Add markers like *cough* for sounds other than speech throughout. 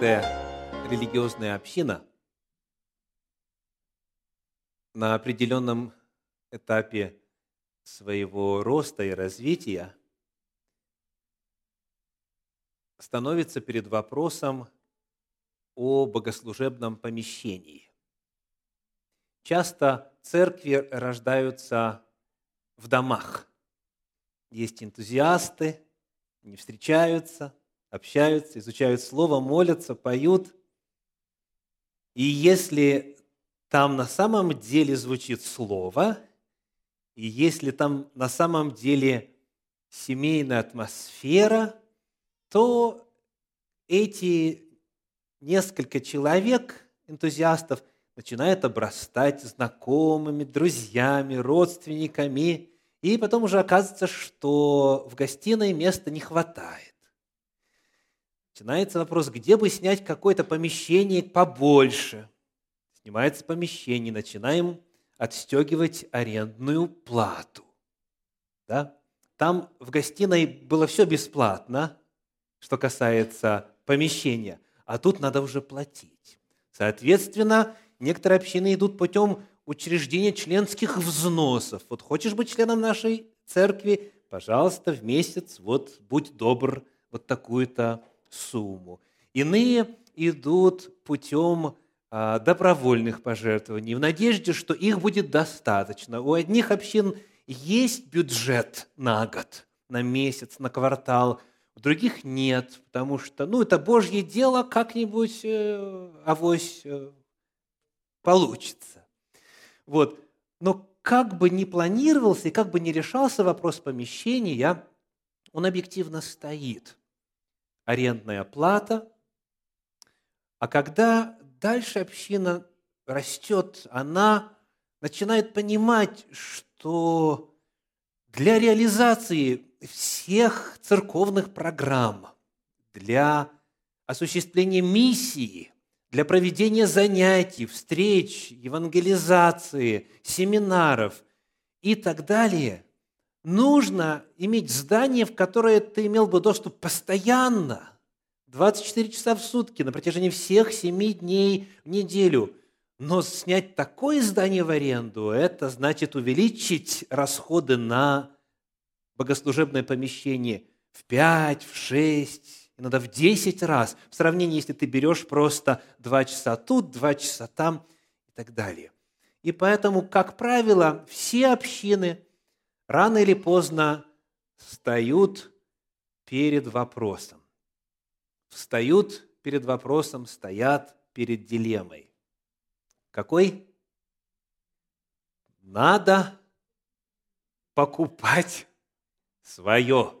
каждая религиозная община на определенном этапе своего роста и развития становится перед вопросом о богослужебном помещении. Часто церкви рождаются в домах. Есть энтузиасты, они встречаются, общаются, изучают Слово, молятся, поют. И если там на самом деле звучит Слово, и если там на самом деле семейная атмосфера, то эти несколько человек, энтузиастов, начинают обрастать знакомыми, друзьями, родственниками, и потом уже оказывается, что в гостиной места не хватает. Начинается вопрос, где бы снять какое-то помещение побольше. Снимается помещение, начинаем отстегивать арендную плату. Да? Там в гостиной было все бесплатно, что касается помещения, а тут надо уже платить. Соответственно, некоторые общины идут путем учреждения членских взносов. Вот хочешь быть членом нашей церкви, пожалуйста, в месяц, вот будь добр, вот такую-то сумму. Иные идут путем а, добровольных пожертвований в надежде, что их будет достаточно. У одних общин есть бюджет на год, на месяц, на квартал, у других нет, потому что, ну, это Божье дело, как-нибудь э, авось э, получится. Вот. Но как бы ни планировался и как бы ни решался вопрос помещения, он объективно стоит арендная плата. А когда дальше община растет, она начинает понимать, что для реализации всех церковных программ, для осуществления миссии, для проведения занятий, встреч, евангелизации, семинаров и так далее – нужно иметь здание, в которое ты имел бы доступ постоянно, 24 часа в сутки, на протяжении всех 7 дней в неделю. Но снять такое здание в аренду, это значит увеличить расходы на богослужебное помещение в 5, в 6, иногда в 10 раз, в сравнении, если ты берешь просто 2 часа тут, 2 часа там и так далее. И поэтому, как правило, все общины – рано или поздно встают перед вопросом. Встают перед вопросом, стоят перед дилеммой. Какой? Надо покупать свое.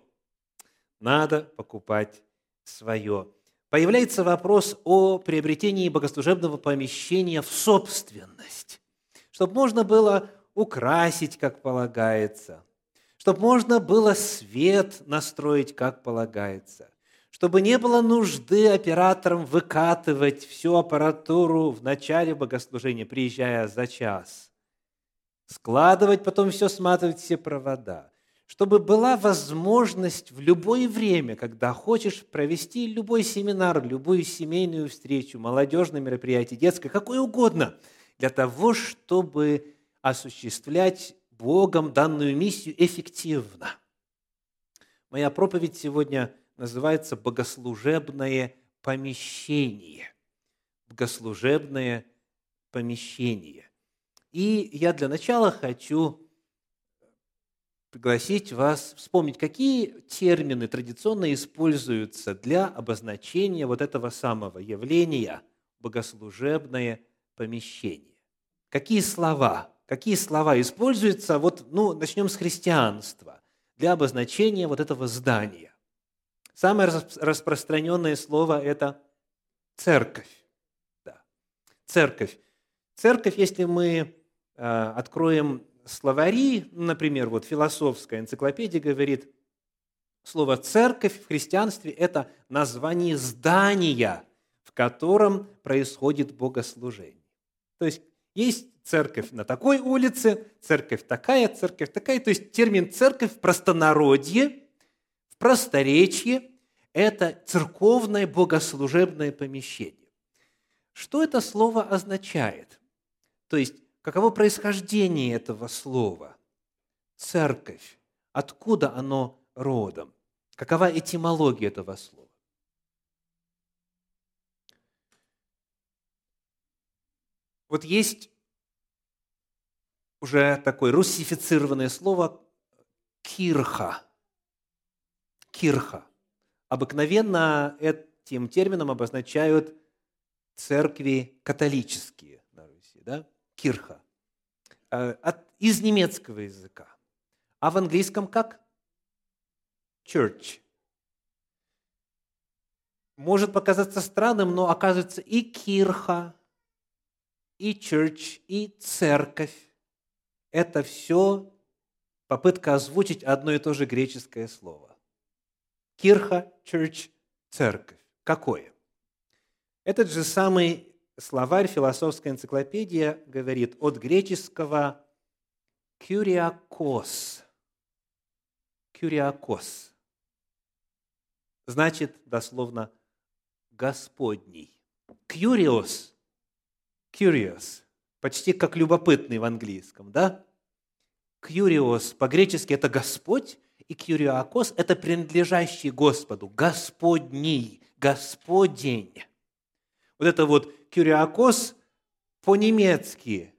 Надо покупать свое. Появляется вопрос о приобретении богослужебного помещения в собственность, чтобы можно было украсить, как полагается, чтобы можно было свет настроить, как полагается, чтобы не было нужды операторам выкатывать всю аппаратуру в начале богослужения, приезжая за час, складывать, потом все сматывать, все провода, чтобы была возможность в любое время, когда хочешь провести любой семинар, любую семейную встречу, молодежное мероприятие, детское, какое угодно, для того, чтобы осуществлять Богом данную миссию эффективно. Моя проповедь сегодня называется «Богослужебное помещение». Богослужебное помещение. И я для начала хочу пригласить вас вспомнить, какие термины традиционно используются для обозначения вот этого самого явления богослужебное помещение. Какие слова какие слова используются, вот, ну, начнем с христианства, для обозначения вот этого здания. Самое распространенное слово – это церковь. Да. Церковь. Церковь, если мы э, откроем словари, например, вот философская энциклопедия говорит, слово «церковь» в христианстве – это название здания, в котором происходит богослужение. То есть есть церковь на такой улице, церковь такая, церковь такая. То есть термин «церковь» в простонародье, в просторечье – это церковное богослужебное помещение. Что это слово означает? То есть, каково происхождение этого слова? Церковь. Откуда оно родом? Какова этимология этого слова? Вот есть уже такое русифицированное слово «кирха». Кирха. Обыкновенно этим термином обозначают церкви католические на Руси, да? Кирха. Э, от, из немецкого языка. А в английском как? Church. Может показаться странным, но оказывается и кирха, и church, и церковь – это все попытка озвучить одно и то же греческое слово. Кирха, church, церковь. Какое? Этот же самый словарь философская энциклопедия говорит от греческого «кюриакос». «Кюриакос» значит дословно «Господний». «Кюриос» curious, почти как любопытный в английском, да? Curious по-гречески это Господь, и кюриакос – это принадлежащий Господу, Господний, Господень. Вот это вот кюриакос по-немецки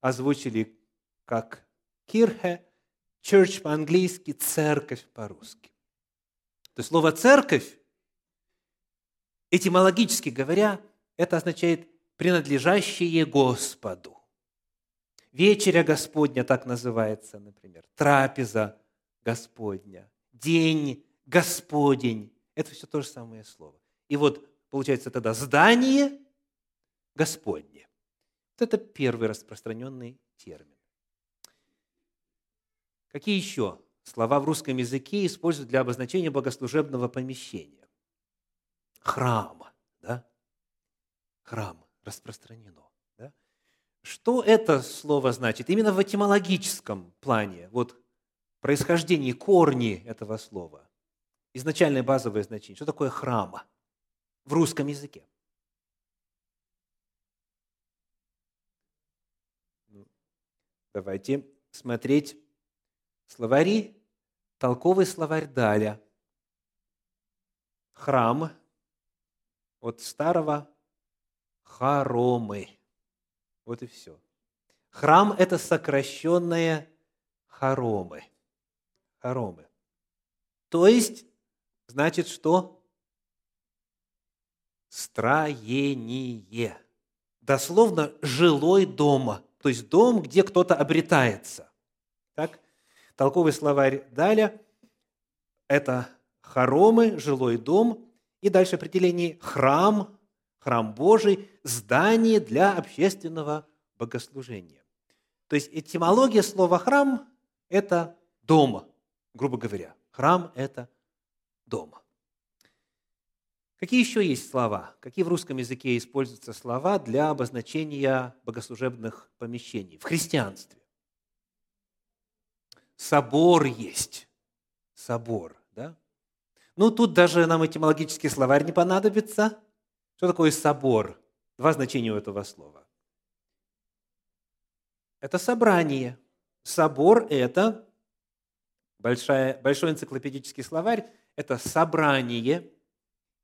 озвучили как кирхе, church по-английски, церковь по-русски. То есть слово «церковь», этимологически говоря, это означает принадлежащие Господу. Вечеря Господня так называется, например, трапеза Господня, день Господень. Это все то же самое слово. И вот получается тогда здание Господне. Вот это первый распространенный термин. Какие еще слова в русском языке используют для обозначения богослужебного помещения? Храм, да? Храм распространено. Да? Что это слово значит? Именно в этимологическом плане, вот происхождение, корни этого слова, изначальное базовое значение. Что такое храма в русском языке? Ну, давайте смотреть словари, толковый словарь Даля. Храм от старого хоромы. Вот и все. Храм – это сокращенное хоромы. Хоромы. То есть, значит, что? Строение. Дословно, жилой дом. То есть, дом, где кто-то обретается. Так? Толковый словарь Даля – это хоромы, жилой дом. И дальше определение храм, храм Божий, здание для общественного богослужения. То есть этимология слова «храм» – это дом, грубо говоря. Храм – это дом. Какие еще есть слова? Какие в русском языке используются слова для обозначения богослужебных помещений в христианстве? Собор есть. Собор, да? Ну, тут даже нам этимологический словарь не понадобится. Что такое собор? Два значения у этого слова. Это собрание. Собор – это большая, большой энциклопедический словарь, это собрание,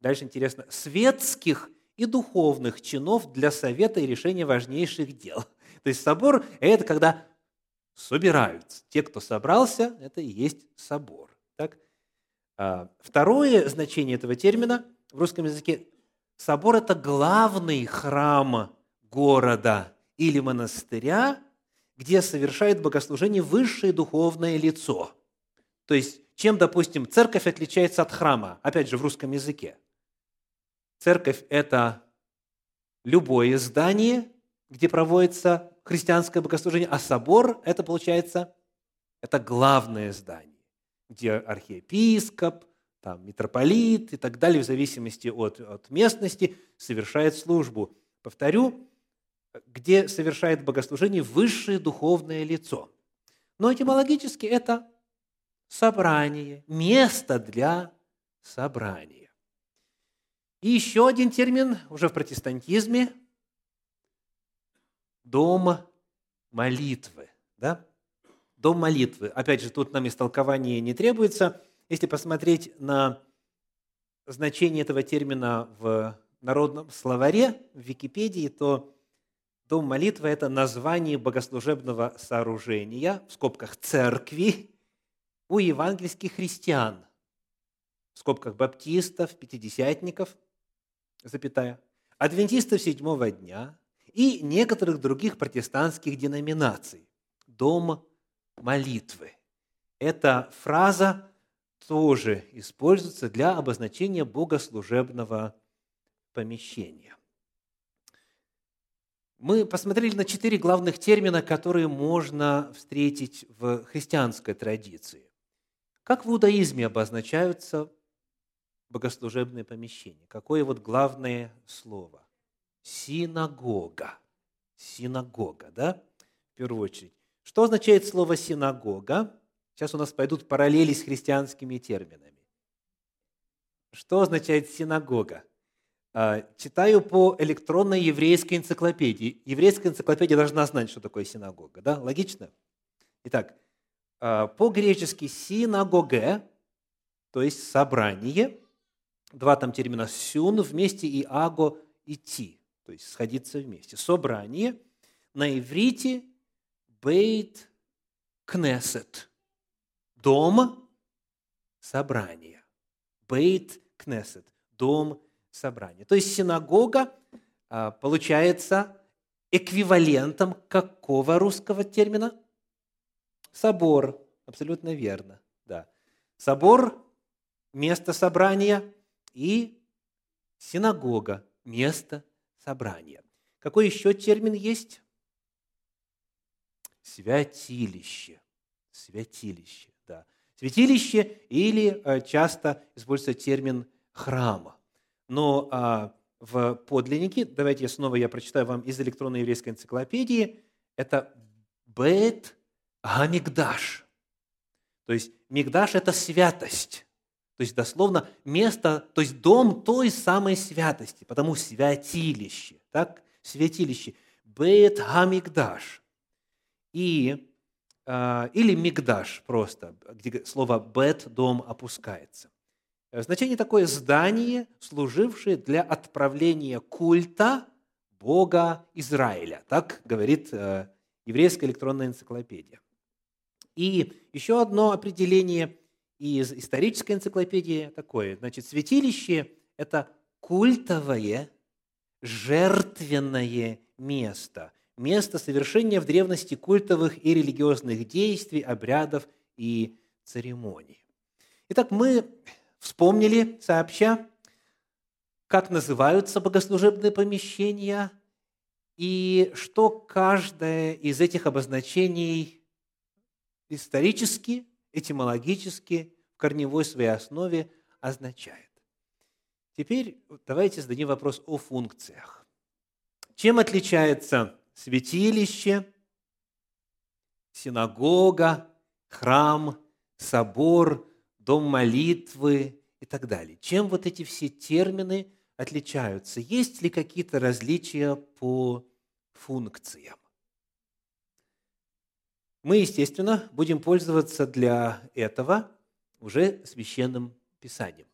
дальше интересно, светских и духовных чинов для совета и решения важнейших дел. То есть собор – это когда собираются. Те, кто собрался, это и есть собор. Так? А, второе значение этого термина в русском языке Собор – это главный храм города или монастыря, где совершает богослужение высшее духовное лицо. То есть, чем, допустим, церковь отличается от храма, опять же, в русском языке. Церковь – это любое здание, где проводится христианское богослужение, а собор – это, получается, это главное здание, где архиепископ, там, митрополит и так далее, в зависимости от, от местности, совершает службу. Повторю, где совершает богослужение высшее духовное лицо. Но этимологически это собрание, место для собрания. И еще один термин уже в протестантизме – дом молитвы. Да? Дом молитвы. Опять же, тут нам истолкование не требуется. Если посмотреть на значение этого термина в народном словаре, в Википедии, то дом молитвы – это название богослужебного сооружения, в скобках «церкви», у евангельских христиан, в скобках баптистов, пятидесятников, запятая, адвентистов седьмого дня и некоторых других протестантских деноминаций. Дом молитвы. Эта фраза тоже используется для обозначения богослужебного помещения. Мы посмотрели на четыре главных термина, которые можно встретить в христианской традиции. Как в иудаизме обозначаются богослужебные помещения? Какое вот главное слово? Синагога. Синагога, да? В первую очередь. Что означает слово синагога? Сейчас у нас пойдут параллели с христианскими терминами. Что означает синагога? А, читаю по электронной еврейской энциклопедии. Еврейская энциклопедия должна знать, что такое синагога. Да? Логично? Итак, а, по-гречески синагоге, то есть собрание, два там термина сюн вместе и аго идти, то есть сходиться вместе. Собрание на иврите бейт кнесет, дом собрания. Бейт кнесет, дом собрания. То есть синагога а, получается эквивалентом какого русского термина? Собор. Абсолютно верно. Да. Собор – место собрания и синагога – место собрания. Какой еще термин есть? Святилище. Святилище. Святилище или э, часто используется термин храма. Но а, в подлиннике, давайте снова я прочитаю вам из электронной еврейской энциклопедии, это Бет Гамигдаш. То есть Мигдаш – это святость. То есть дословно место, то есть дом той самой святости, потому святилище, так, святилище. Бет Гамигдаш. И, или Мигдаш просто, где слово бет, дом опускается. Значение такое – здание, служившее для отправления культа Бога Израиля. Так говорит э, еврейская электронная энциклопедия. И еще одно определение из исторической энциклопедии такое. Значит, святилище – это культовое, жертвенное место. Место совершения в древности культовых и религиозных действий, обрядов и церемоний. Итак, мы вспомнили сообща, как называются богослужебные помещения и что каждое из этих обозначений исторически, этимологически, в корневой своей основе означает. Теперь давайте зададим вопрос о функциях. Чем отличается святилище, синагога, храм, собор, дом молитвы и так далее? Чем вот эти все термины отличаются? Есть ли какие-то различия по функциям? Мы, естественно, будем пользоваться для этого уже священным писанием.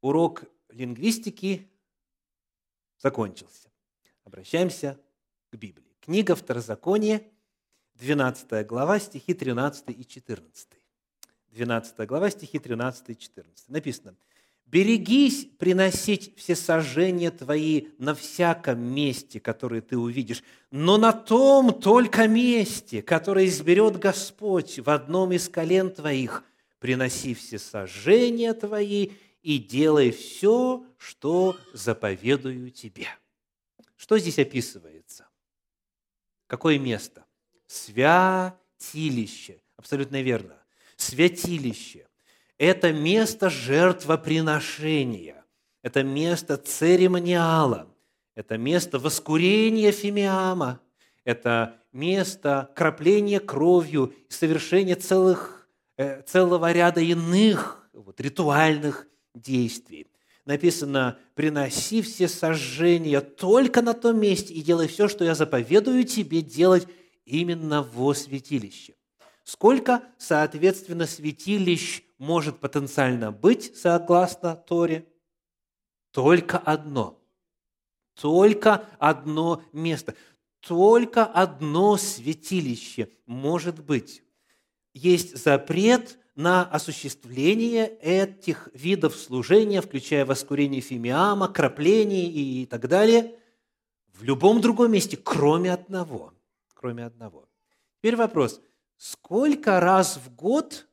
Урок лингвистики закончился. Обращаемся к Библии. Книга Второзакония, 12 глава, стихи 13 и 14. 12 глава, стихи 13 и 14. Написано – Берегись приносить все сожжения твои на всяком месте, которое ты увидишь, но на том только месте, которое изберет Господь в одном из колен твоих, приноси все сожжения твои и делай все, что заповедую тебе. Что здесь описывается? Какое место? Святилище. Абсолютно верно. Святилище это место жертвоприношения, это место церемониала, это место воскурения фимиама, это место крапления кровью и совершения целых, э, целого ряда иных вот, ритуальных действий. Написано, приноси все сожжения только на том месте и делай все, что я заповедую тебе делать именно во святилище. Сколько, соответственно, святилищ может потенциально быть, согласно Торе? Только одно. Только одно место. Только одно святилище может быть. Есть запрет на осуществление этих видов служения, включая воскурение фимиама, крапление и так далее, в любом другом месте, кроме одного. Кроме одного. Теперь вопрос. Сколько раз в год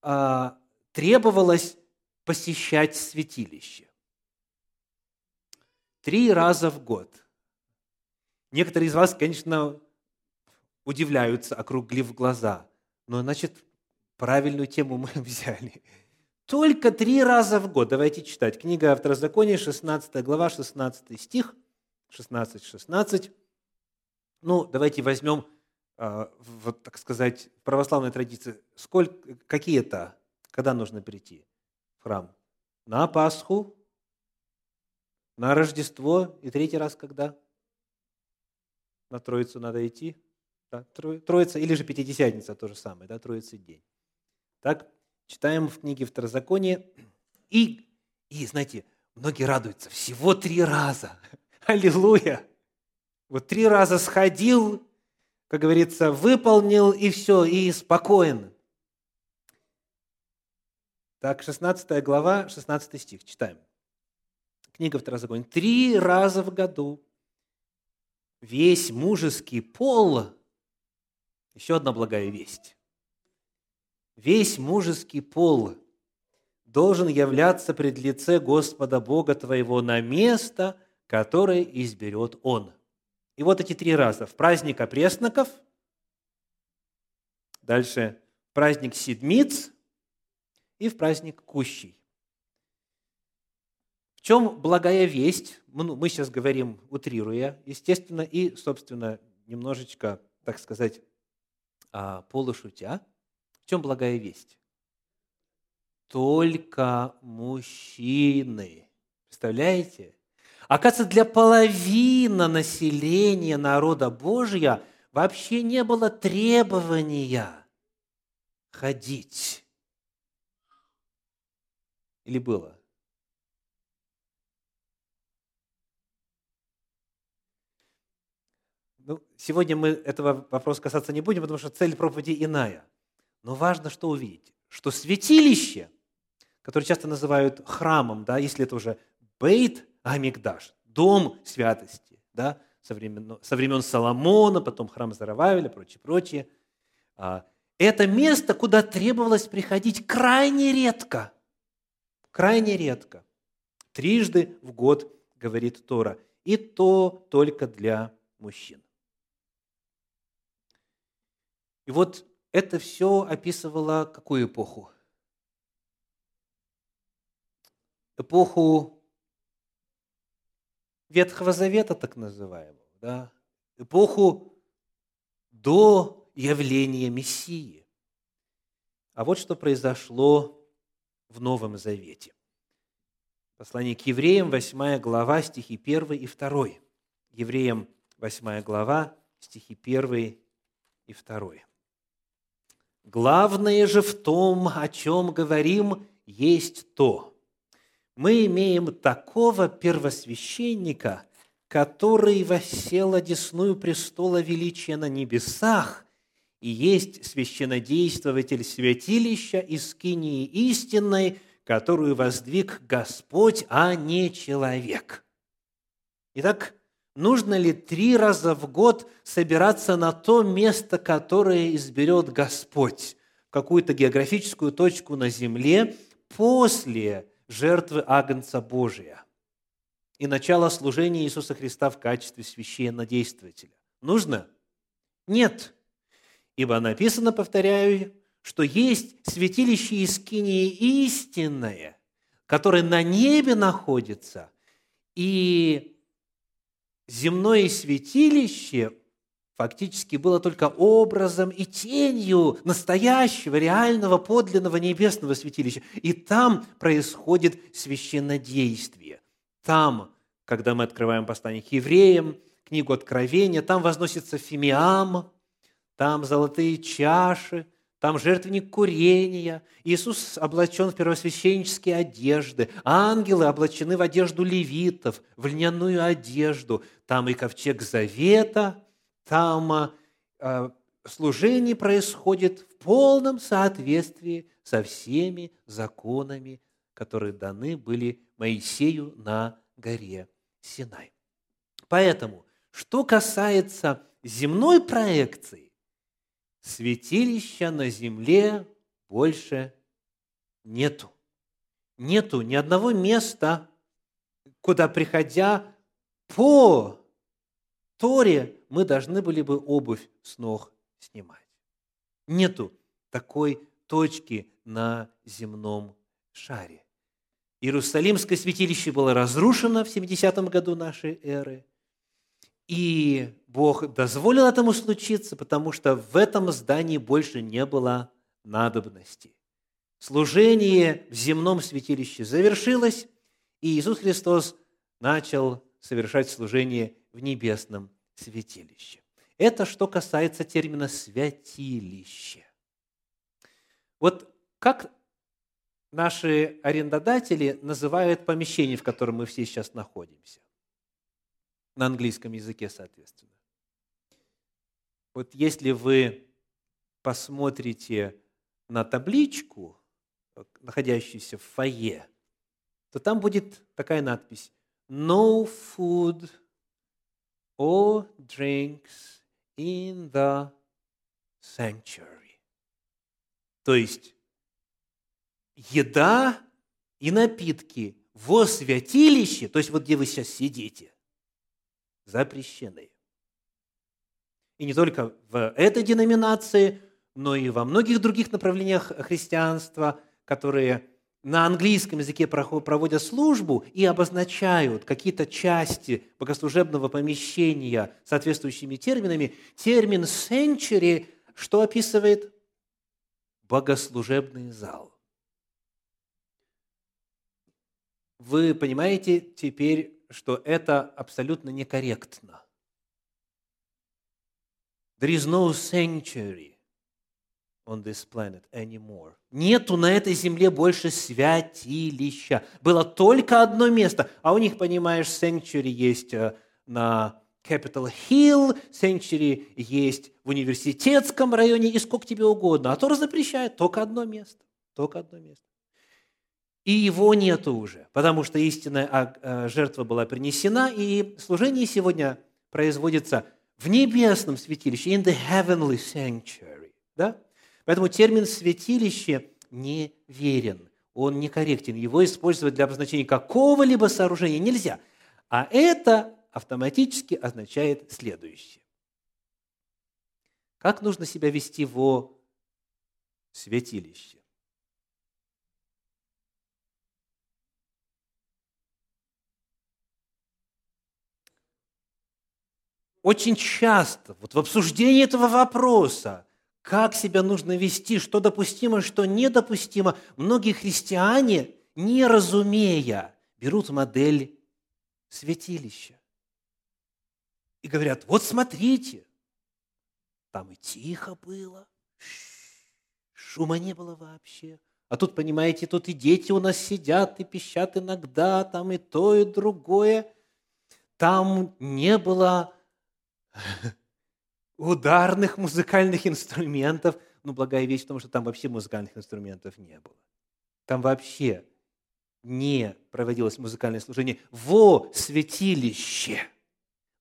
а, требовалось посещать святилище? Три раза в год. Некоторые из вас, конечно, удивляются, округлив глаза. Но, значит, правильную тему мы *laughs* взяли. Только три раза в год. Давайте читать. Книга Второзакония, 16 глава, 16 стих, 16, 16. Ну, давайте возьмем, а, вот так сказать, православной традиции, сколько, какие это, когда нужно прийти в храм? На Пасху, на Рождество и третий раз когда? На Троицу надо идти. Да, Троица или же Пятидесятница, то же самое, да, Троица день. Так, читаем в книге Второзаконие. И, и, знаете, многие радуются, всего три раза. *laughs* Аллилуйя! Вот три раза сходил, как говорится, выполнил, и все, и спокоен. Так, 16 глава, 16 стих, читаем книга Второзакония, три раза в году весь мужеский пол, еще одна благая весть, весь мужеский пол должен являться пред лице Господа Бога твоего на место, которое изберет Он. И вот эти три раза. В праздник опресноков, дальше праздник седмиц и в праздник кущей. В чем благая весть? Мы сейчас говорим, утрируя, естественно, и, собственно, немножечко, так сказать, а, полушутя. В чем благая весть? Только мужчины. Представляете? Оказывается, для половины населения народа Божья вообще не было требования ходить. Или было? Ну, сегодня мы этого вопроса касаться не будем, потому что цель проповеди иная. Но важно что увидеть, что святилище, которое часто называют храмом, да, если это уже Бейт Амигдаш, дом святости, да, со времен, со времен Соломона, потом храм Зарававеля, прочее, прочее. А, это место, куда требовалось приходить крайне редко. Крайне редко. Трижды в год, говорит Тора. И то только для мужчин. И вот это все описывало какую эпоху? Эпоху Ветхого Завета, так называемого, да? эпоху до явления Мессии. А вот что произошло в Новом Завете. Послание к евреям, 8 глава, стихи 1 и 2. Евреям, 8 глава, стихи 1 и 2. Главное же в том, о чем говорим, есть то. Мы имеем такого первосвященника, который воссел одесную престола величия на небесах и есть священнодействователь святилища из скинии истинной, которую воздвиг Господь, а не человек. Итак, нужно ли три раза в год собираться на то место, которое изберет Господь, какую-то географическую точку на земле после жертвы Агнца Божия и начала служения Иисуса Христа в качестве священнодействователя. Нужно? Нет. Ибо написано, повторяю, что есть святилище Искинии истинное, которое на небе находится, и земное святилище фактически было только образом и тенью настоящего, реального, подлинного небесного святилища. И там происходит священнодействие. Там, когда мы открываем послание к евреям, книгу Откровения, там возносится фимиам, там золотые чаши, там жертвенник курения. Иисус облачен в первосвященнические одежды. Ангелы облачены в одежду левитов, в льняную одежду. Там и ковчег завета – там а, служение происходит в полном соответствии со всеми законами, которые даны были Моисею на горе Синай. Поэтому, что касается земной проекции, святилища на земле больше нету. Нету ни одного места, куда, приходя по Торе, мы должны были бы обувь с ног снимать. Нету такой точки на земном шаре. Иерусалимское святилище было разрушено в 70-м году нашей эры, и Бог дозволил этому случиться, потому что в этом здании больше не было надобности. Служение в земном святилище завершилось, и Иисус Христос начал совершать служение в небесном святилище. Это что касается термина «святилище». Вот как наши арендодатели называют помещение, в котором мы все сейчас находимся? На английском языке, соответственно. Вот если вы посмотрите на табличку, находящуюся в фойе, то там будет такая надпись «No food or drinks in the sanctuary. То есть еда и напитки во святилище, то есть вот где вы сейчас сидите, запрещены. И не только в этой деноминации, но и во многих других направлениях христианства, которые на английском языке проводят службу и обозначают какие-то части богослужебного помещения соответствующими терминами, термин «century» что описывает? Богослужебный зал. Вы понимаете теперь, что это абсолютно некорректно. There is no sanctuary on this planet anymore. Нету на этой земле больше святилища. Было только одно место, а у них, понимаешь, sanctuary есть э, на Capitol Hill, sanctuary есть в университетском районе и сколько тебе угодно. А то запрещает только одно место. Только одно место. И его нету уже, потому что истинная а, э, жертва была принесена, и служение сегодня производится в небесном святилище, in the heavenly sanctuary. Да? Поэтому термин «святилище» не верен, он некорректен. Его использовать для обозначения какого-либо сооружения нельзя. А это автоматически означает следующее. Как нужно себя вести во святилище? Очень часто вот в обсуждении этого вопроса как себя нужно вести, что допустимо, что недопустимо. Многие христиане, не разумея, берут модель святилища и говорят, вот смотрите, там и тихо было, шума не было вообще. А тут, понимаете, тут и дети у нас сидят и пищат иногда, там и то, и другое. Там не было ударных музыкальных инструментов. Ну, благая вещь в том, что там вообще музыкальных инструментов не было. Там вообще не проводилось музыкальное служение во святилище.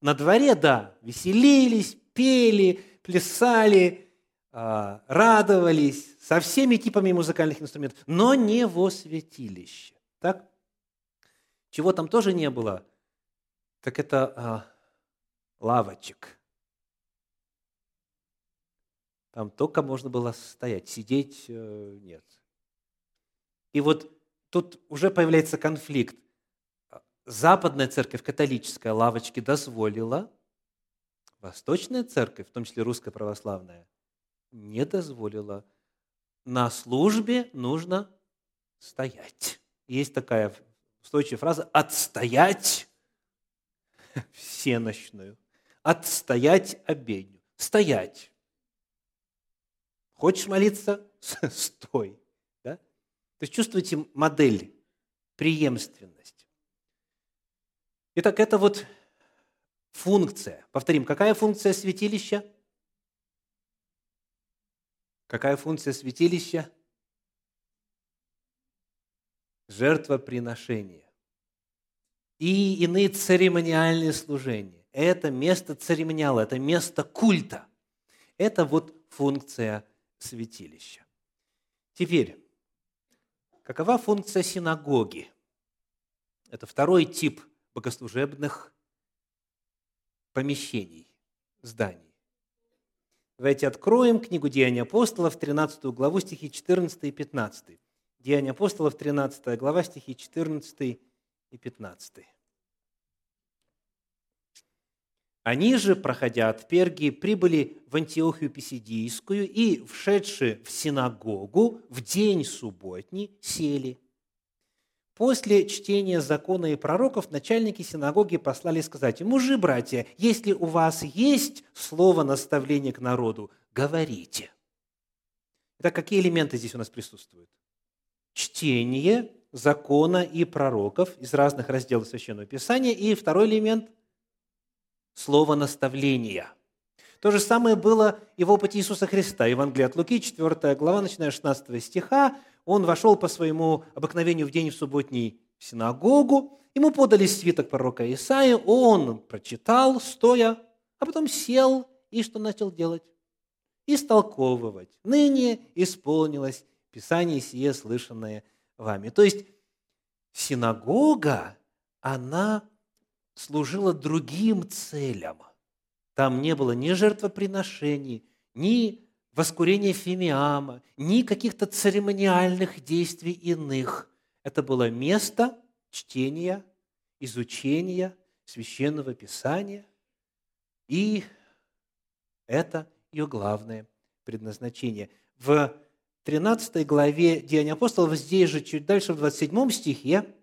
На дворе, да, веселились, пели, плясали, а, радовались со всеми типами музыкальных инструментов, но не во святилище. Так? Чего там тоже не было, так это а, лавочек – там только можно было стоять, сидеть э, нет. И вот тут уже появляется конфликт. Западная церковь, католическая, лавочки дозволила, Восточная церковь, в том числе русская православная, не дозволила. На службе нужно стоять. Есть такая устойчивая фраза «отстоять *laughs* всенощную», «отстоять обедню», «стоять». Хочешь молиться *laughs* – стой. Да? То есть чувствуете модель, преемственность. Итак, это вот функция. Повторим, какая функция святилища? Какая функция святилища? Жертвоприношение. И иные церемониальные служения. Это место церемониала, это место культа. Это вот функция святилища. Теперь, какова функция синагоги? Это второй тип богослужебных помещений, зданий. Давайте откроем книгу Деяний апостолов, 13 главу, стихи 14 и 15. Деяния апостолов, 13 глава, стихи 14 и 15. Они же, проходя от Пергии, прибыли в Антиохию Писидийскую и, вшедшие в синагогу, в день субботний сели. После чтения закона и пророков начальники синагоги послали сказать, «Мужи, братья, если у вас есть слово наставления к народу, говорите». Итак, какие элементы здесь у нас присутствуют? Чтение закона и пророков из разных разделов Священного Писания. И второй элемент слово наставления. То же самое было и в опыте Иисуса Христа. Евангелие от Луки, 4 глава, начиная с 16 стиха. Он вошел по своему обыкновению в день в субботний в синагогу. Ему подали свиток пророка Исаия. Он прочитал, стоя, а потом сел и что начал делать? Истолковывать. Ныне исполнилось Писание сие, слышанное вами. То есть синагога, она служила другим целям. Там не было ни жертвоприношений, ни воскурения фимиама, ни каких-то церемониальных действий иных. Это было место чтения, изучения священного писания, и это ее главное предназначение. В 13 главе Деяния апостолов, здесь же чуть дальше, в 27 стихе,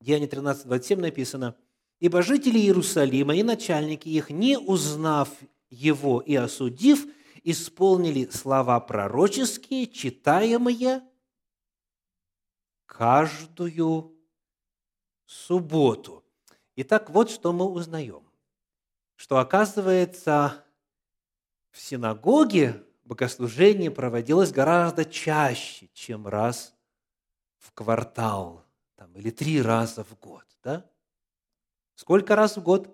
Деяние 13, 27 написано – Ибо жители Иерусалима и начальники их, не узнав его и осудив, исполнили слова пророческие, читаемые каждую субботу. Итак, вот что мы узнаем. Что оказывается, в синагоге богослужение проводилось гораздо чаще, чем раз в квартал там, или три раза в год. Да? Сколько раз в год?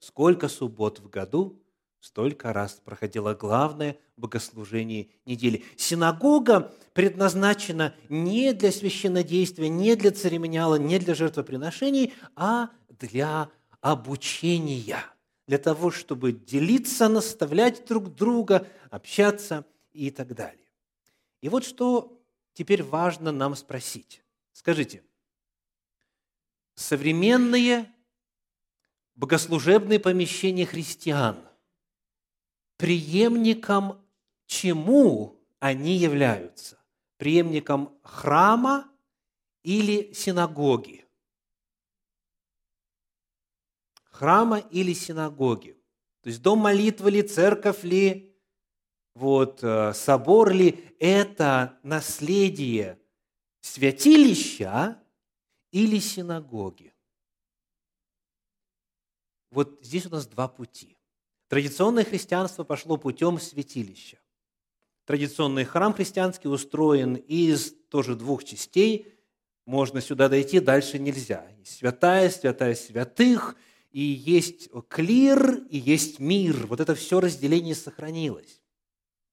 Сколько суббот в году? Столько раз проходило главное богослужение недели. Синагога предназначена не для священнодействия, не для церемониала, не для жертвоприношений, а для обучения, для того, чтобы делиться, наставлять друг друга, общаться и так далее. И вот что теперь важно нам спросить. Скажите, современные богослужебные помещения христиан, преемником чему они являются? Преемником храма или синагоги? Храма или синагоги? То есть дом молитвы ли, церковь ли, вот, э, собор ли – это наследие святилища или синагоги. Вот здесь у нас два пути. Традиционное христианство пошло путем святилища. Традиционный храм христианский устроен из тоже двух частей. Можно сюда дойти, дальше нельзя. Есть святая, святая святых, и есть клир, и есть мир. Вот это все разделение сохранилось.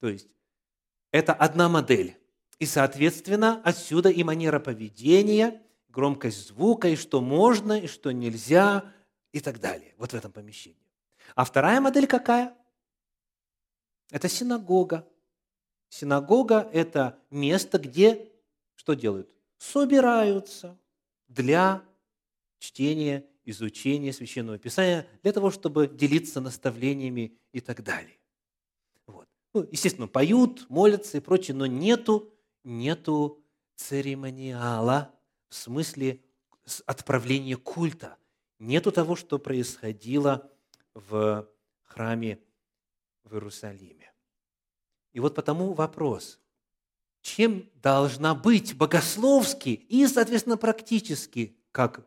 То есть это одна модель. И, соответственно, отсюда и манера поведения, громкость звука, и что можно, и что нельзя, и так далее. Вот в этом помещении. А вторая модель какая? Это синагога. Синагога – это место, где что делают? Собираются для чтения изучения Священного Писания, для того, чтобы делиться наставлениями и так далее. Вот. Ну, естественно, поют, молятся и прочее, но нету, нету церемониала в смысле отправления культа. Нету того, что происходило в храме в Иерусалиме. И вот потому вопрос, чем должна быть богословски и, соответственно, практически, как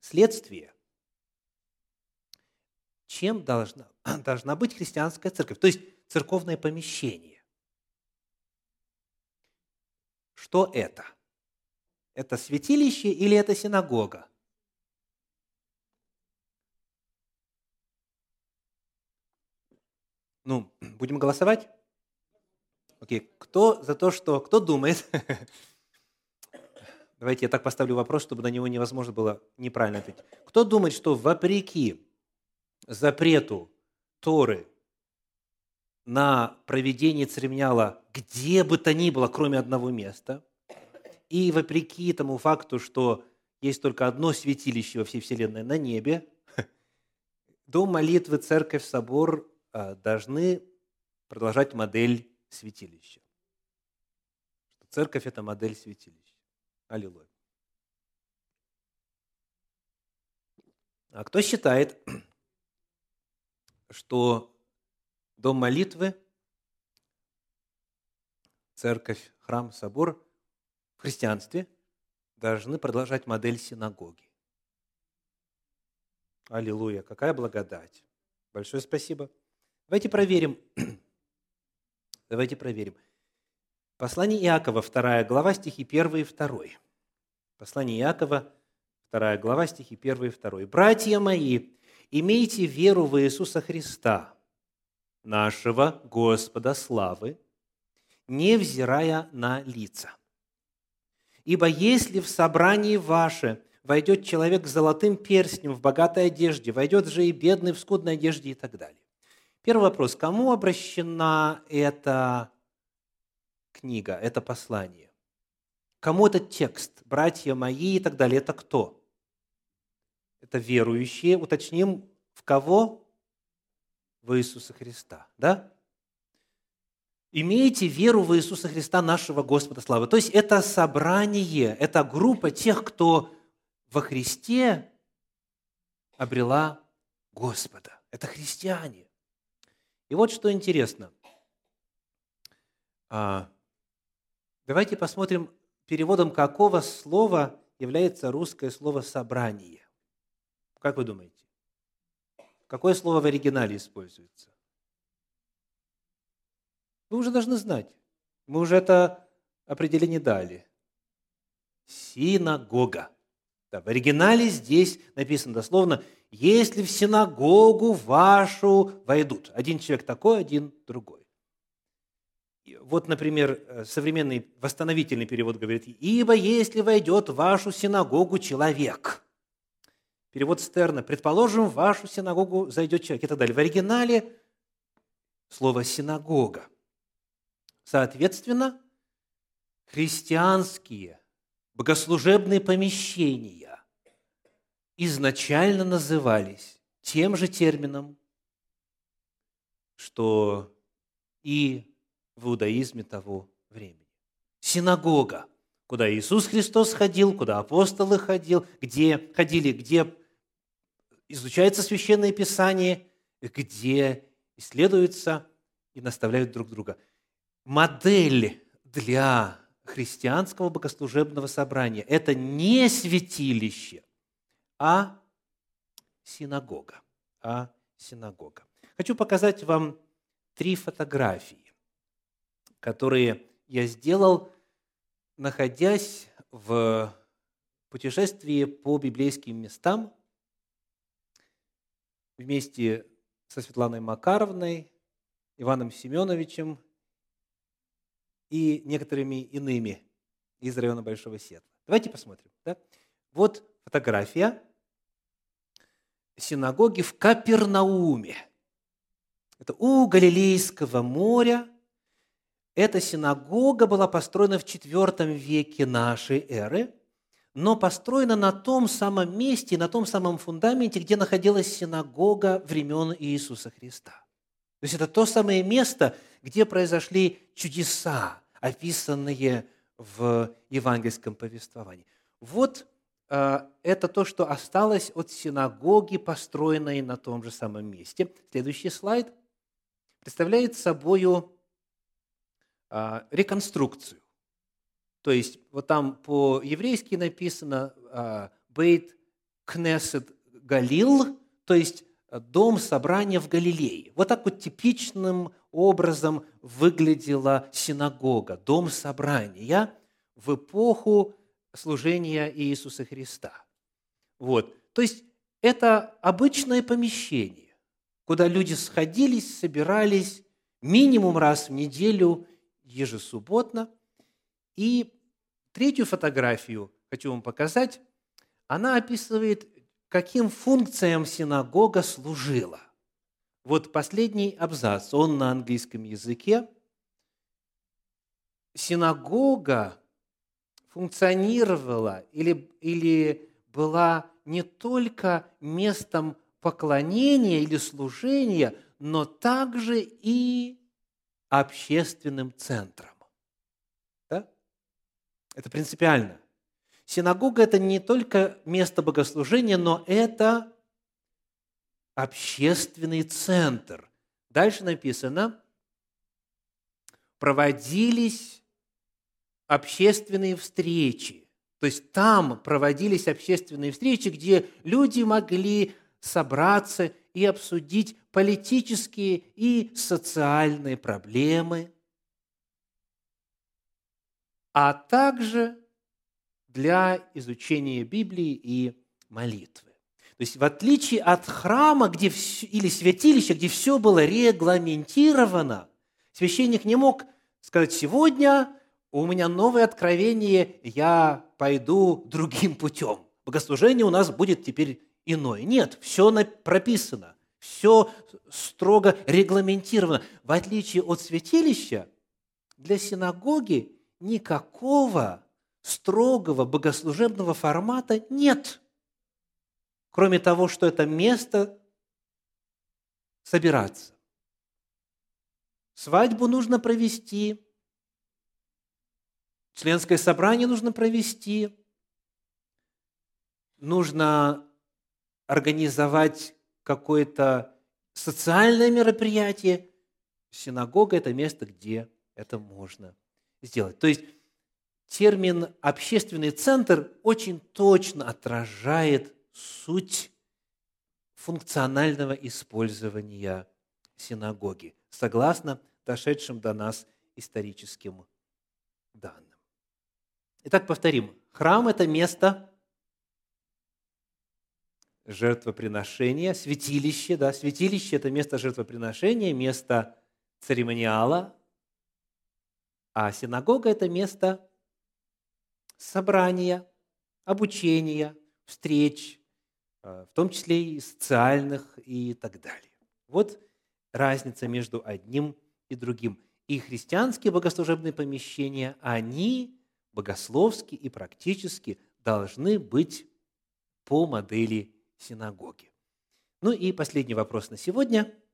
следствие, чем должна, *clears throat* должна быть христианская церковь, то есть церковное помещение. Что это? Это святилище или это синагога? Ну, *clears throat* будем голосовать? Окей, кто за то, что... Кто думает? *laughs* Давайте я так поставлю вопрос, чтобы на него невозможно было неправильно ответить. Кто думает, что вопреки запрету Торы на проведение церемониала где бы то ни было, кроме одного места, и вопреки тому факту, что есть только одно святилище во всей Вселенной на небе, *laughs* дом молитвы, церковь, собор а, должны продолжать модель святилища. Церковь – это модель святилища. Аллилуйя. А кто считает, *clears throat* что дом молитвы, церковь, храм, собор христианстве должны продолжать модель синагоги? Аллилуйя! Какая благодать! Большое спасибо. Давайте проверим. *clears throat* Давайте проверим. Послание Иакова, 2 глава, стихи 1 и 2. Послание Иакова, 2 глава, стихи 1 и 2. «Братья мои, имейте веру в Иисуса Христа, нашего Господа славы, невзирая на лица. Ибо если в собрании ваше войдет человек с золотым перстнем в богатой одежде, войдет же и бедный в скудной одежде и так далее. Первый вопрос. Кому обращена эта книга, это послание? Кому этот текст? Братья мои и так далее. Это кто? Это верующие. Уточним, в кого? В Иисуса Христа. Да? Имейте веру в Иисуса Христа, нашего Господа славы. То есть это собрание, это группа тех, кто во Христе обрела Господа. Это христиане. И вот что интересно. А, давайте посмотрим, переводом какого слова является русское слово «собрание». Как вы думаете? Какое слово в оригинале используется? Вы уже должны знать. Мы уже это определение дали. Синагога. Да, в оригинале здесь написано дословно если в синагогу вашу войдут. Один человек такой, один другой. Вот, например, э, современный восстановительный перевод говорит, «Ибо если войдет в вашу синагогу человек». Перевод Стерна, «Предположим, в вашу синагогу зайдет человек» и так далее. В оригинале слово «синагога». Соответственно, христианские богослужебные помещения изначально назывались тем же термином, что и в иудаизме того времени. Синагога, куда Иисус Христос ходил, куда апостолы ходил, где ходили, где изучается Священное Писание, где исследуются и наставляют друг друга. Модель для христианского богослужебного собрания – это не святилище, а синагога. А синагога. Хочу показать вам три фотографии, которые я сделал, находясь в путешествии по библейским местам вместе со Светланой Макаровной, Иваном Семеновичем и некоторыми иными из района Большого Сетла. Давайте посмотрим. Да? Вот фотография синагоги в Капернауме. Это у Галилейского моря. Эта синагога была построена в IV веке нашей эры, но построена на том самом месте, на том самом фундаменте, где находилась синагога времен Иисуса Христа. То есть это то самое место, где произошли чудеса, описанные в евангельском повествовании. Вот э, это то, что осталось от синагоги, построенной на том же самом месте. Следующий слайд представляет собой э, реконструкцию то есть вот там по-еврейски написано а, «Бейт Кнесет Галил», то есть дом собрания в Галилее. Вот так вот типичным образом выглядела синагога, дом собрания в эпоху служения Иисуса Христа. Вот. То есть это обычное помещение, куда люди сходились, собирались минимум раз в неделю ежесубботно. И Третью фотографию хочу вам показать. Она описывает, каким функциям синагога служила. Вот последний абзац, он на английском языке. Синагога функционировала или, или была не только местом поклонения или служения, но также и общественным центром. Это принципиально. Синагога – это не только место богослужения, но это общественный центр. Дальше написано, проводились общественные встречи. То есть там проводились общественные встречи, где люди могли собраться и обсудить политические и социальные проблемы – а также для изучения Библии и молитвы. То есть в отличие от храма где все, или святилища, где все было регламентировано, священник не мог сказать, сегодня у меня новое откровение, я пойду другим путем. Богослужение у нас будет теперь иное. Нет, все прописано, все строго регламентировано. В отличие от святилища, для синагоги никакого строгого богослужебного формата нет, кроме того, что это место собираться. Свадьбу нужно провести, членское собрание нужно провести, нужно организовать какое-то социальное мероприятие. Синагога – это место, где это можно сделать. То есть термин «общественный центр» очень точно отражает суть функционального использования синагоги, согласно дошедшим до нас историческим данным. Итак, повторим. Храм – это место жертвоприношения, святилище, да, святилище – это место жертвоприношения, место церемониала, а синагога – это место собрания, обучения, встреч, э, в том числе и социальных и так далее. Вот разница между одним и другим. И христианские богослужебные помещения, они богословски и практически должны быть по модели синагоги. Ну и последний вопрос на сегодня –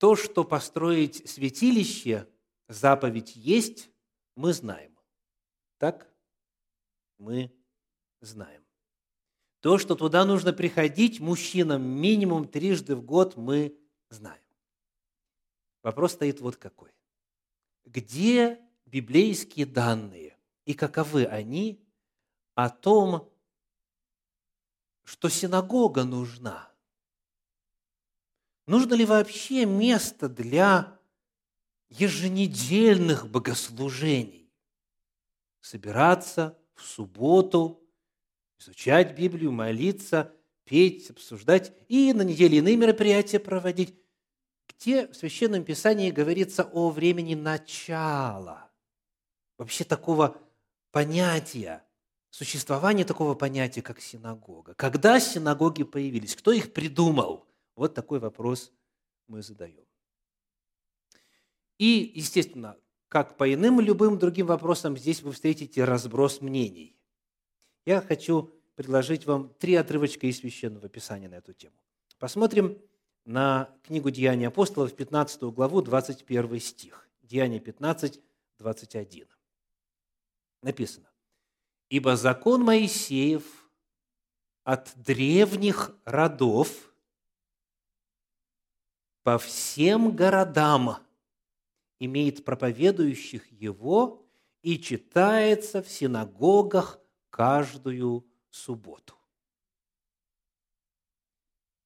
то, что построить святилище, заповедь есть, мы знаем. Так? Мы знаем. То, что туда нужно приходить мужчинам минимум трижды в год, мы знаем. Вопрос стоит вот какой. Где библейские данные и каковы они о том, что синагога нужна – Нужно ли вообще место для еженедельных богослужений? Собираться в субботу, изучать Библию, молиться, петь, обсуждать и на неделе иные мероприятия проводить. Где в Священном Писании говорится о времени начала? Вообще такого понятия, существования такого понятия, как синагога. Когда синагоги появились? Кто их придумал? Вот такой вопрос мы задаем. И, естественно, как по иным любым другим вопросам, здесь вы встретите разброс мнений. Я хочу предложить вам три отрывочка из Священного Писания на эту тему. Посмотрим на книгу Деяний апостолов, 15 главу, 21 стих. Деяния 15, 21. Написано. «Ибо закон Моисеев от древних родов по всем городам имеет проповедующих его и читается в синагогах каждую субботу.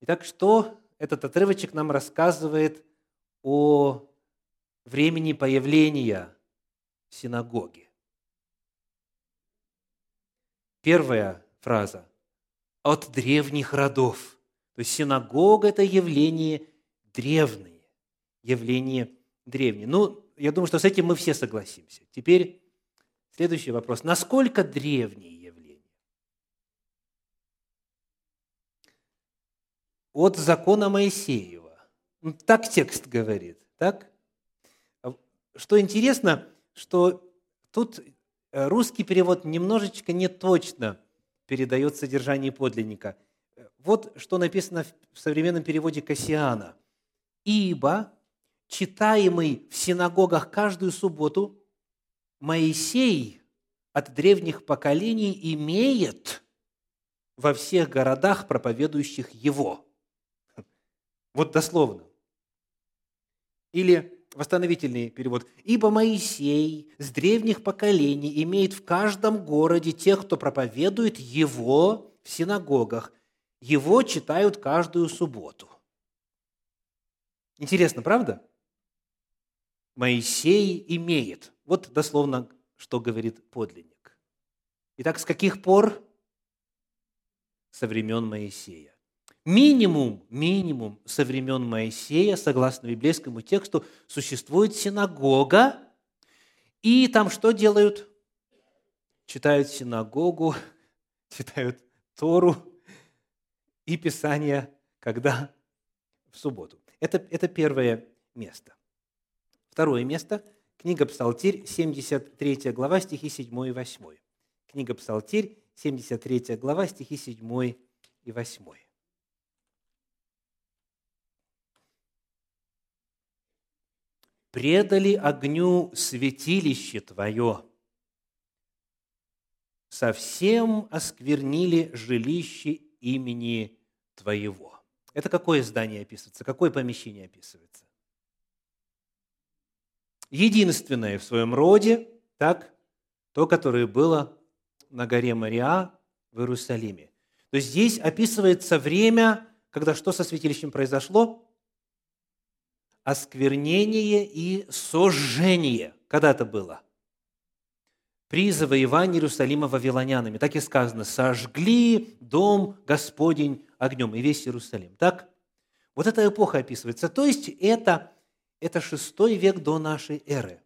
Итак, что этот отрывочек нам рассказывает о времени появления синагоги? Первая фраза – от древних родов. То есть синагога – это явление древнее, явление древнее. Ну, я думаю, что с этим мы все согласимся. Теперь следующий вопрос. Насколько древнее от закона Моисеева. Так текст говорит. Так? Что интересно, что тут э, русский перевод немножечко не точно передает содержание подлинника. Вот что написано в современном переводе Кассиана. «Ибо, читаемый в синагогах каждую субботу, Моисей от древних поколений имеет во всех городах, проповедующих его». Вот дословно. Или восстановительный перевод. «Ибо Моисей с древних поколений имеет в каждом городе тех, кто проповедует его в синагогах. Его читают каждую субботу». Интересно, правда? Моисей имеет. Вот дословно, что говорит подлинник. Итак, с каких пор? Со времен Моисея минимум, минимум со времен Моисея, согласно библейскому тексту, существует синагога, и там что делают? Читают синагогу, *laughs* читают Тору и Писание, когда? В субботу. Это, это первое место. Второе место – книга Псалтирь, 73 глава, стихи 7 и 8. Книга Псалтирь, 73 глава, стихи 7 и 8. предали огню святилище Твое, совсем осквернили жилище имени Твоего. Это какое здание описывается? Какое помещение описывается? Единственное в своем роде, так, то, которое было на горе Мария в Иерусалиме. То есть здесь описывается время, когда что со святилищем произошло? осквернение и сожжение. Когда это было? При завоевании Иерусалима вавилонянами. Так и сказано, сожгли дом Господень огнем и весь Иерусалим. Так? Вот эта эпоха описывается. То есть это, это шестой век до нашей эры.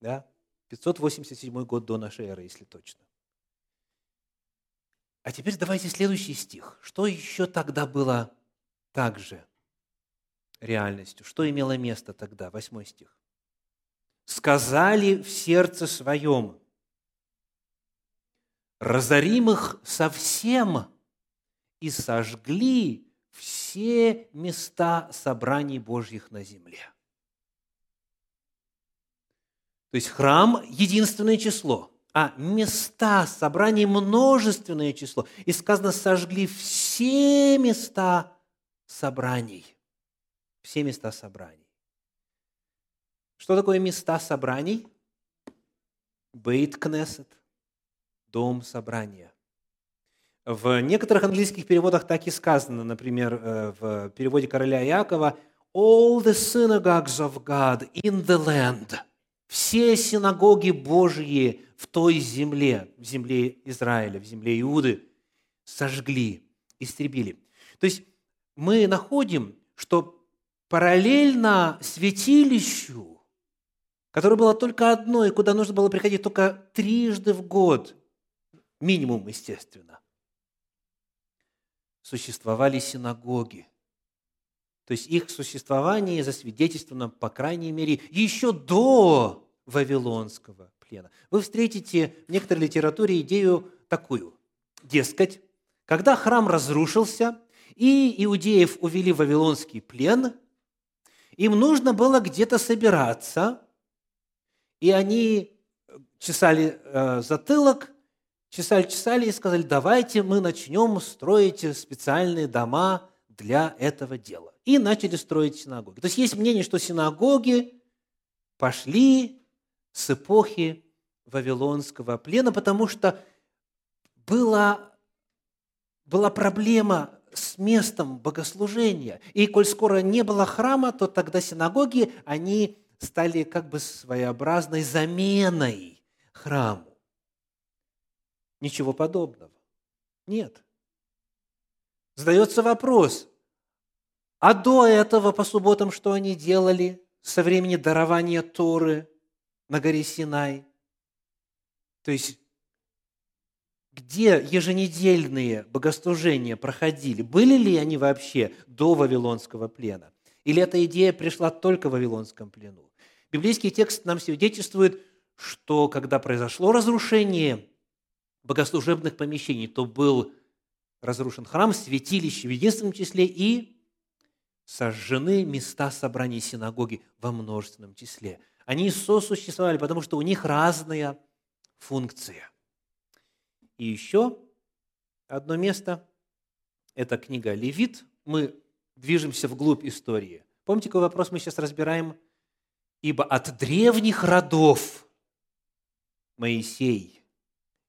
Да? 587 год до нашей эры, если точно. А теперь давайте следующий стих. Что еще тогда было так же? реальностью. Что имело место тогда? Восьмой стих. «Сказали в сердце своем, разорим их совсем и сожгли все места собраний Божьих на земле». То есть храм – единственное число, а места собраний – множественное число. И сказано, сожгли все места собраний все места собраний. Что такое места собраний? Бейт Кнессет, дом собрания. В некоторых английских переводах так и сказано, например, э, в переводе короля Иакова, «All the synagogues of God in the land» – все синагоги Божьи в той земле, в земле Израиля, в земле Иуды, сожгли, истребили. То есть мы находим, что параллельно святилищу, которое было только одно, и куда нужно было приходить только трижды в год, минимум, естественно, существовали синагоги. То есть их существование засвидетельствовано, по крайней мере, еще до Вавилонского плена. Вы встретите в некоторой литературе идею такую. Дескать, когда храм разрушился, и иудеев увели в Вавилонский плен, им нужно было где-то собираться, и они чесали э, затылок, чесали-чесали и сказали, давайте мы начнем строить специальные дома для этого дела. И начали строить синагоги. То есть есть мнение, что синагоги пошли с эпохи Вавилонского плена, потому что была, была проблема с местом богослужения. И коль скоро не было храма, то тогда синагоги, они стали как бы своеобразной заменой храму. Ничего подобного. Нет. Задается вопрос, а до этого по субботам что они делали со времени дарования Торы на горе Синай? То есть где еженедельные богослужения проходили, были ли они вообще до Вавилонского плена? Или эта идея пришла только в Вавилонском плену? Библейский текст нам свидетельствует, что когда произошло разрушение богослужебных помещений, то был разрушен храм, святилище в единственном числе и сожжены места собраний синагоги во множественном числе. Они сосуществовали, потому что у них разная функция. И еще одно место – это книга «Левит». Мы движемся вглубь истории. Помните, какой вопрос мы сейчас разбираем? «Ибо от древних родов Моисей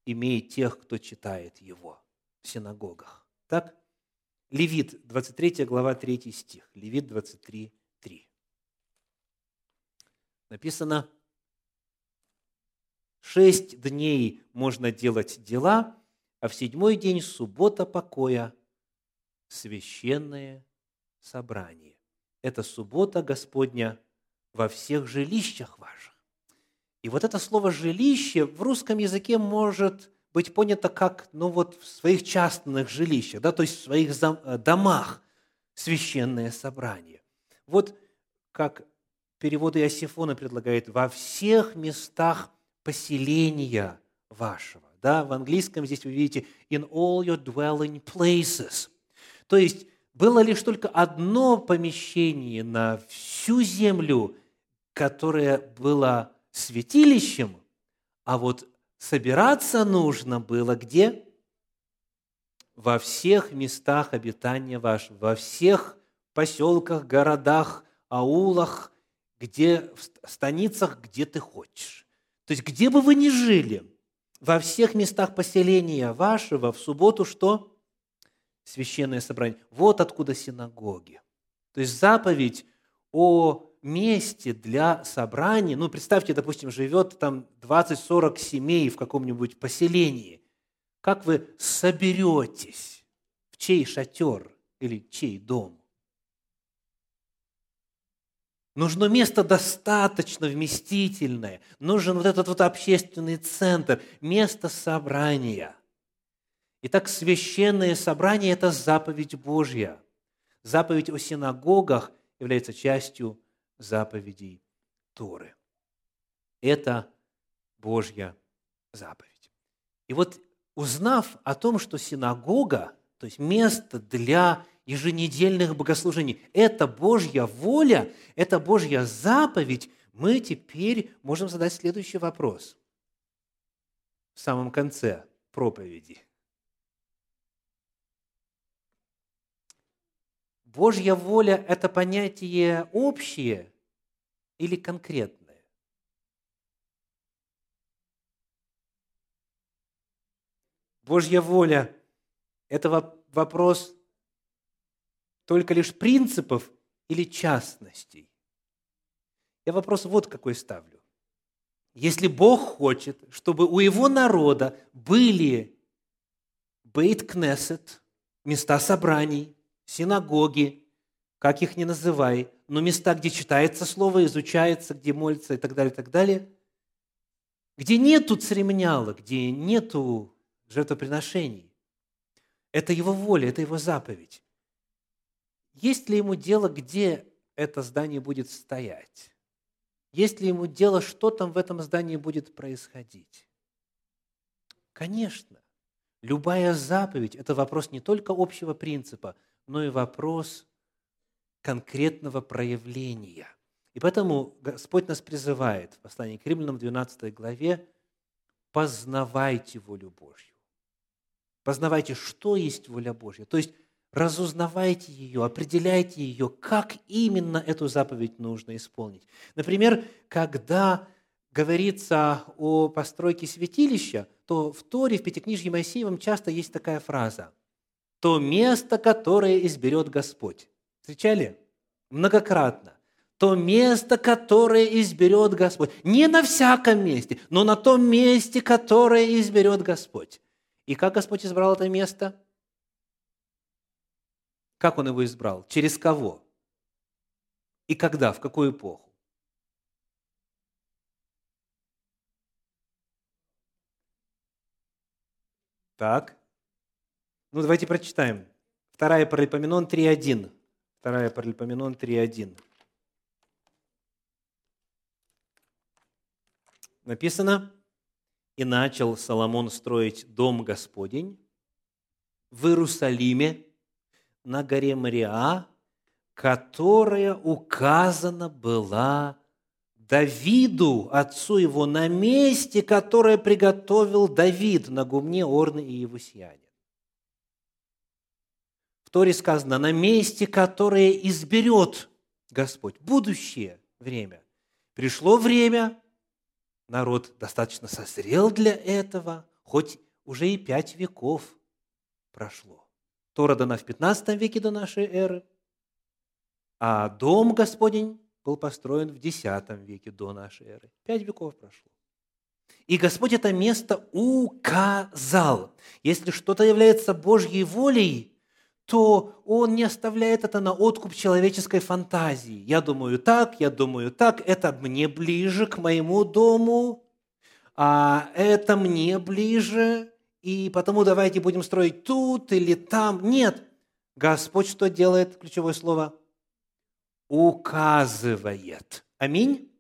имеет тех, кто читает его в синагогах». Так? Левит, 23 глава, 3 стих. Левит 23, 3. Написано – Шесть дней можно делать дела, а в седьмой день суббота покоя – священное собрание. Это суббота Господня во всех жилищах ваших. И вот это слово «жилище» в русском языке может быть понято как, ну вот, в своих частных жилищах, да, то есть в своих э, домах священное собрание. Вот как переводы Иосифона предлагает, во всех местах поселения вашего. Да, в английском здесь вы видите «in all your dwelling places». То есть было лишь только одно помещение на всю землю, которое было святилищем, а вот собираться нужно было где? Во всех местах обитания вашего, во всех поселках, городах, аулах, где, в станицах, где ты хочешь. То есть, где бы вы ни жили, во всех местах поселения вашего в субботу что? Священное собрание. Вот откуда синагоги. То есть заповедь о месте для собрания, ну, представьте, допустим, живет там 20-40 семей в каком-нибудь поселении. Как вы соберетесь? В чей шатер или чей дом? Нужно место достаточно вместительное. Нужен вот этот вот общественный центр, место собрания. Итак, священное собрание – это заповедь Божья. Заповедь о синагогах является частью заповедей Торы. Это Божья заповедь. И вот узнав о том, что синагога, то есть место для еженедельных богослужений. Это Божья воля, это Божья заповедь. Мы теперь можем задать следующий вопрос в самом конце проповеди. Божья воля – это понятие общее или конкретное? Божья воля – это вопрос только лишь принципов или частностей? Я вопрос вот какой ставлю. Если Бог хочет, чтобы у Его народа были бейт-кнессет, места собраний, синагоги, как их ни называй, но места, где читается Слово, изучается, где молится и так далее, и так далее, где нету церемониала, где нету жертвоприношений. Это Его воля, это Его заповедь. Есть ли ему дело, где это здание будет стоять? Есть ли ему дело, что там в этом здании будет происходить? Конечно. Любая заповедь – это вопрос не только общего принципа, но и вопрос конкретного проявления. И поэтому Господь нас призывает в послании к римлянам 12 главе «познавайте волю Божью». Познавайте, что есть воля Божья. То есть разузнавайте ее, определяйте ее, как именно эту заповедь нужно исполнить. Например, когда говорится о постройке святилища, то в Торе, в Пятикнижье Моисеевом часто есть такая фраза «то место, которое изберет Господь». Встречали? Многократно. То место, которое изберет Господь. Не на всяком месте, но на том месте, которое изберет Господь. И как Господь избрал это место? Как Он его избрал? Через кого? И когда? В какую эпоху? Так. Ну, давайте прочитаем. Вторая Паралипоменон 3.1. Вторая Паралипоменон 3.1. Написано, «И начал Соломон строить дом Господень в Иерусалиме, на горе Мариа, которая указана была Давиду, отцу его, на месте, которое приготовил Давид на гумне Орны и Евусияне. В Торе сказано, на месте, которое изберет Господь, будущее время. Пришло время, народ достаточно созрел для этого, хоть уже и пять веков прошло. Тора дана в 15 веке до нашей эры, а дом Господень был построен в X веке до нашей эры. Пять веков прошло. И Господь это место указал. Если что-то является Божьей волей, то Он не оставляет это на откуп человеческой фантазии. Я думаю так, я думаю так, это мне ближе к моему дому, а это мне ближе, и потому давайте будем строить тут или там. Нет. Господь что делает? Ключевое слово. Указывает. Аминь.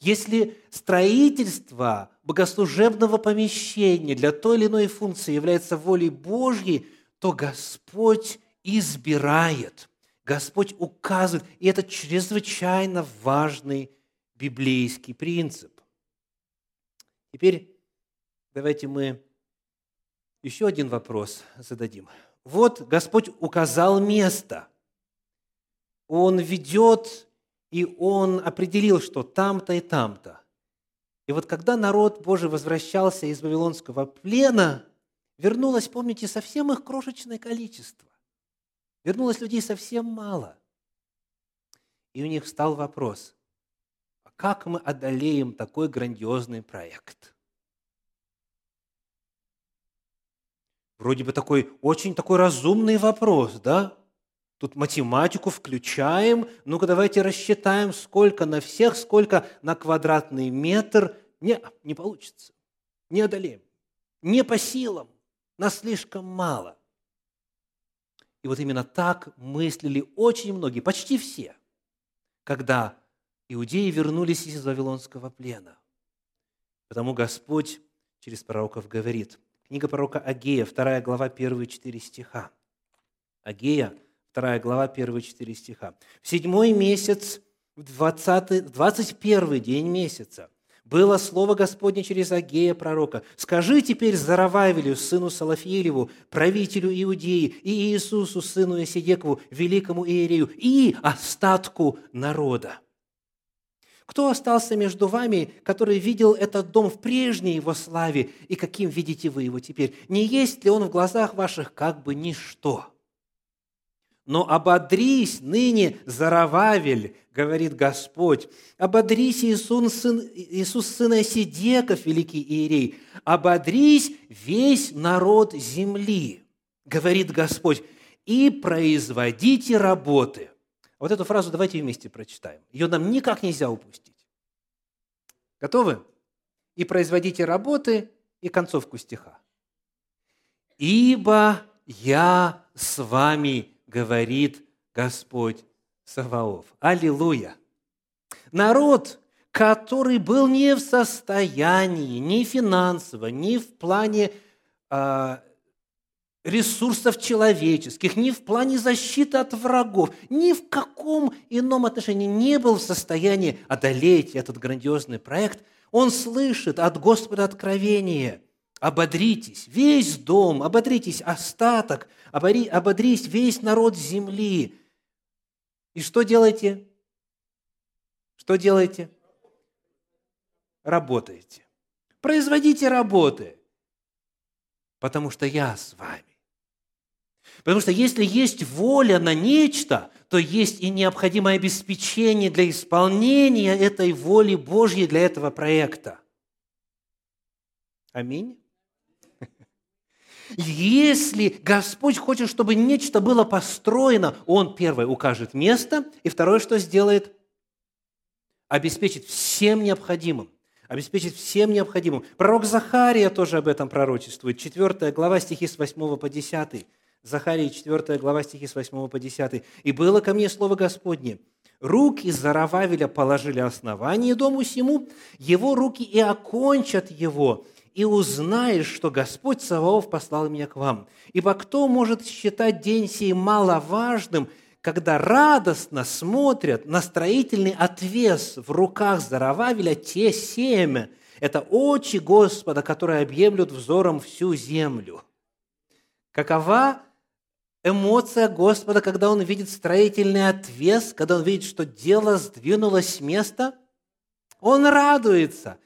Если строительство богослужебного помещения для той или иной функции является волей Божьей, то Господь избирает, Господь указывает. И это чрезвычайно важный библейский принцип. Теперь давайте мы еще один вопрос зададим. Вот Господь указал место. Он ведет, и Он определил, что там-то и там-то. И вот когда народ Божий возвращался из Вавилонского плена, вернулось, помните, совсем их крошечное количество. Вернулось людей совсем мало. И у них встал вопрос, а как мы одолеем такой грандиозный проект – Вроде бы такой очень такой разумный вопрос, да? Тут математику включаем. Ну-ка давайте рассчитаем, сколько на всех, сколько на квадратный метр. Не, не получится. Не одолеем. Не по силам. Нас слишком мало. И вот именно так мыслили очень многие, почти все, когда иудеи вернулись из Вавилонского плена. Потому Господь через пророков говорит – Книга пророка Агея, 2 глава, 1 4 стиха. Агея, 2 глава, 1 4 стиха. В седьмой месяц, в 20, 21 день месяца, было слово Господне через Агея пророка. «Скажи теперь Зарававелю, сыну Салафиелеву, правителю Иудеи, и Иисусу, сыну Исидекову, великому Иерею, и остатку народа». Кто остался между вами, который видел этот дом в прежней его славе, и каким видите вы его теперь? Не есть ли он в глазах ваших как бы ничто? Но ободрись ныне, Зарававель, говорит Господь, ободрись, Иисус, сын, Иисус сын Сидеков, великий Иерей, ободрись весь народ земли, говорит Господь, и производите работы – вот эту фразу давайте вместе прочитаем. Ее нам никак нельзя упустить. Готовы? И производите работы, и концовку стиха. «Ибо я с вами, говорит Господь Саваоф». Аллилуйя! Народ, который был не в состоянии, ни финансово, ни в плане а, ресурсов человеческих, ни в плане защиты от врагов, ни в каком ином отношении не был в состоянии одолеть этот грандиозный проект, он слышит от Господа откровение. Ободритесь, весь дом, ободритесь, остаток, ободрись весь народ земли. И что делаете? Что делаете? Работаете. Производите работы, потому что я с вами. Потому что если есть воля на нечто, то есть и необходимое обеспечение для исполнения этой воли Божьей для этого проекта. Аминь. Если Господь хочет, чтобы нечто было построено, Он, первое, укажет место, и второе, что сделает? Обеспечит всем необходимым. Обеспечит всем необходимым. Пророк Захария тоже об этом пророчествует. 4 глава стихи с 8 по 10. Захарии 4 глава стихи с 8 по 10. «И было ко мне слово Господне, руки Зарававеля положили основание дому сему, его руки и окончат его, и узнаешь, что Господь Саваоф послал меня к вам. Ибо кто может считать день сей маловажным, когда радостно смотрят на строительный отвес в руках Зарававеля те семя, это очи Господа, которые объемлют взором всю землю. Какова эмоция Господа, когда Он видит строительный отвес, когда Он видит, что дело сдвинулось с места? Он радуется.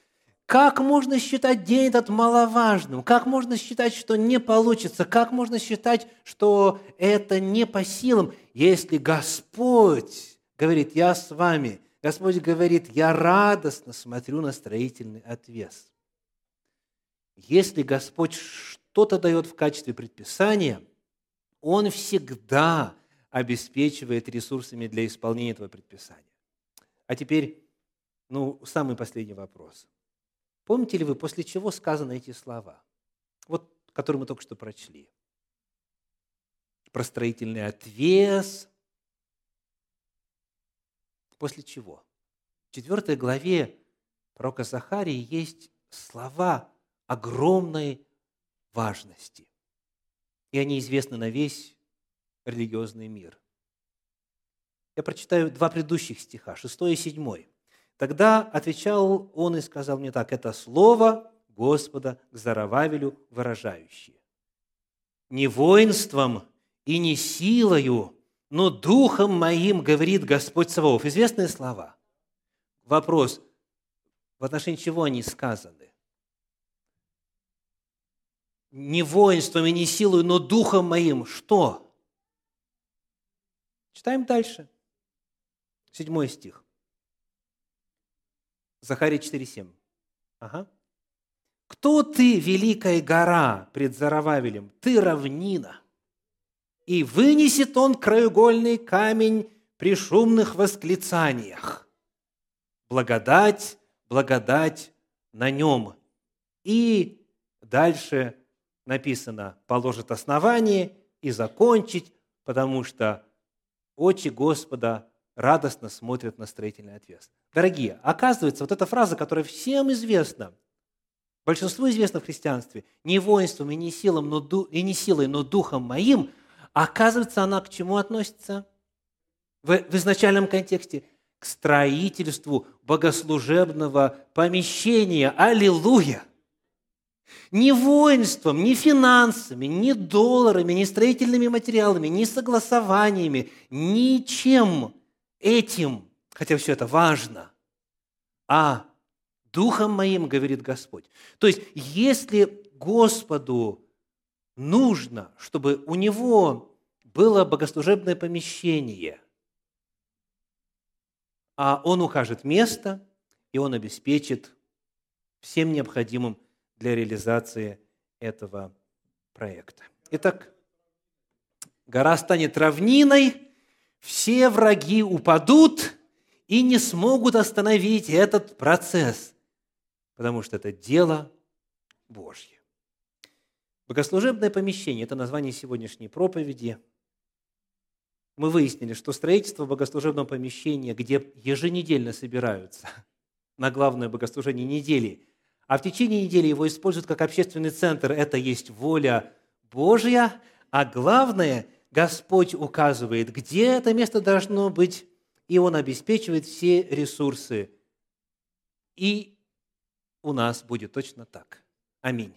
Как можно считать день этот маловажным? Как можно считать, что не получится? Как можно считать, что это не по силам, если Господь говорит, я с вами, Господь говорит, я радостно смотрю на строительный отвес. Если Господь что-то дает в качестве предписания – он всегда обеспечивает ресурсами для исполнения этого предписания. А теперь, ну, самый последний вопрос. Помните ли вы, после чего сказаны эти слова? Вот, которые мы только что прочли. Про строительный отвес. После чего? В четвертой главе пророка Захарии есть слова огромной важности и они известны на весь религиозный мир. Я прочитаю два предыдущих стиха, 6 и 7. Тогда отвечал он и сказал мне так, это слово Господа к Зарававелю выражающее. Не воинством и не силою, но духом моим, говорит Господь Саваоф. Известные слова. Вопрос, в отношении чего они сказаны? Не воинством и не силой, но духом моим. Что? Читаем дальше. Седьмой стих. Захария 4.7. Ага. «Кто ты, великая гора пред Зарававелем? Ты равнина. И вынесет он краеугольный камень при шумных восклицаниях. Благодать, благодать на нем». И дальше написано «положит основание и закончить, потому что очи Господа радостно смотрят на строительный отвес». Дорогие, оказывается, вот эта фраза, которая всем известна, большинству известна в христианстве, не воинством и не, силом, но ду, и не силой, но духом моим, оказывается, она к чему относится? В, в изначальном контексте к строительству богослужебного помещения. Аллилуйя! Ни воинством, ни финансами, ни долларами, ни строительными материалами, ни согласованиями, ничем этим, хотя все это важно, а Духом моим, говорит Господь. То есть, если Господу нужно, чтобы у Него было богослужебное помещение, а Он укажет место, и Он обеспечит всем необходимым для реализации этого проекта. Итак, гора станет равниной, все враги упадут и не смогут остановить этот процесс, потому что это дело Божье. Богослужебное помещение – это название сегодняшней проповеди. Мы выяснили, что строительство богослужебного помещения, где еженедельно собираются *laughs* на главное богослужение недели, а в течение недели его используют как общественный центр. Это есть воля Божья, а главное, Господь указывает, где это место должно быть, и Он обеспечивает все ресурсы. И у нас будет точно так. Аминь.